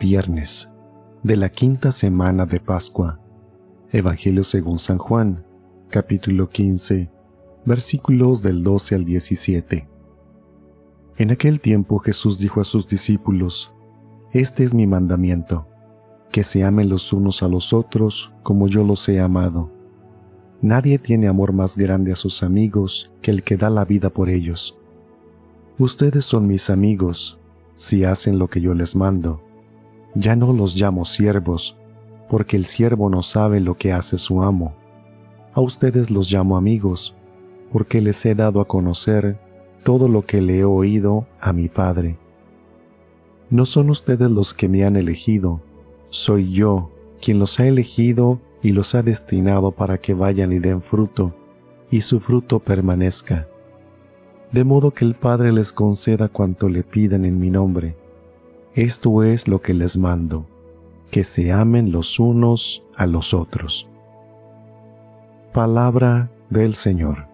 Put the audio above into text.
Viernes de la quinta semana de Pascua. Evangelio según San Juan, capítulo 15, versículos del 12 al 17. En aquel tiempo Jesús dijo a sus discípulos, Este es mi mandamiento, que se amen los unos a los otros como yo los he amado. Nadie tiene amor más grande a sus amigos que el que da la vida por ellos. Ustedes son mis amigos si hacen lo que yo les mando. Ya no los llamo siervos, porque el siervo no sabe lo que hace su amo. A ustedes los llamo amigos, porque les he dado a conocer todo lo que le he oído a mi Padre. No son ustedes los que me han elegido, soy yo quien los ha elegido y los ha destinado para que vayan y den fruto, y su fruto permanezca. De modo que el Padre les conceda cuanto le pidan en mi nombre. Esto es lo que les mando, que se amen los unos a los otros. Palabra del Señor.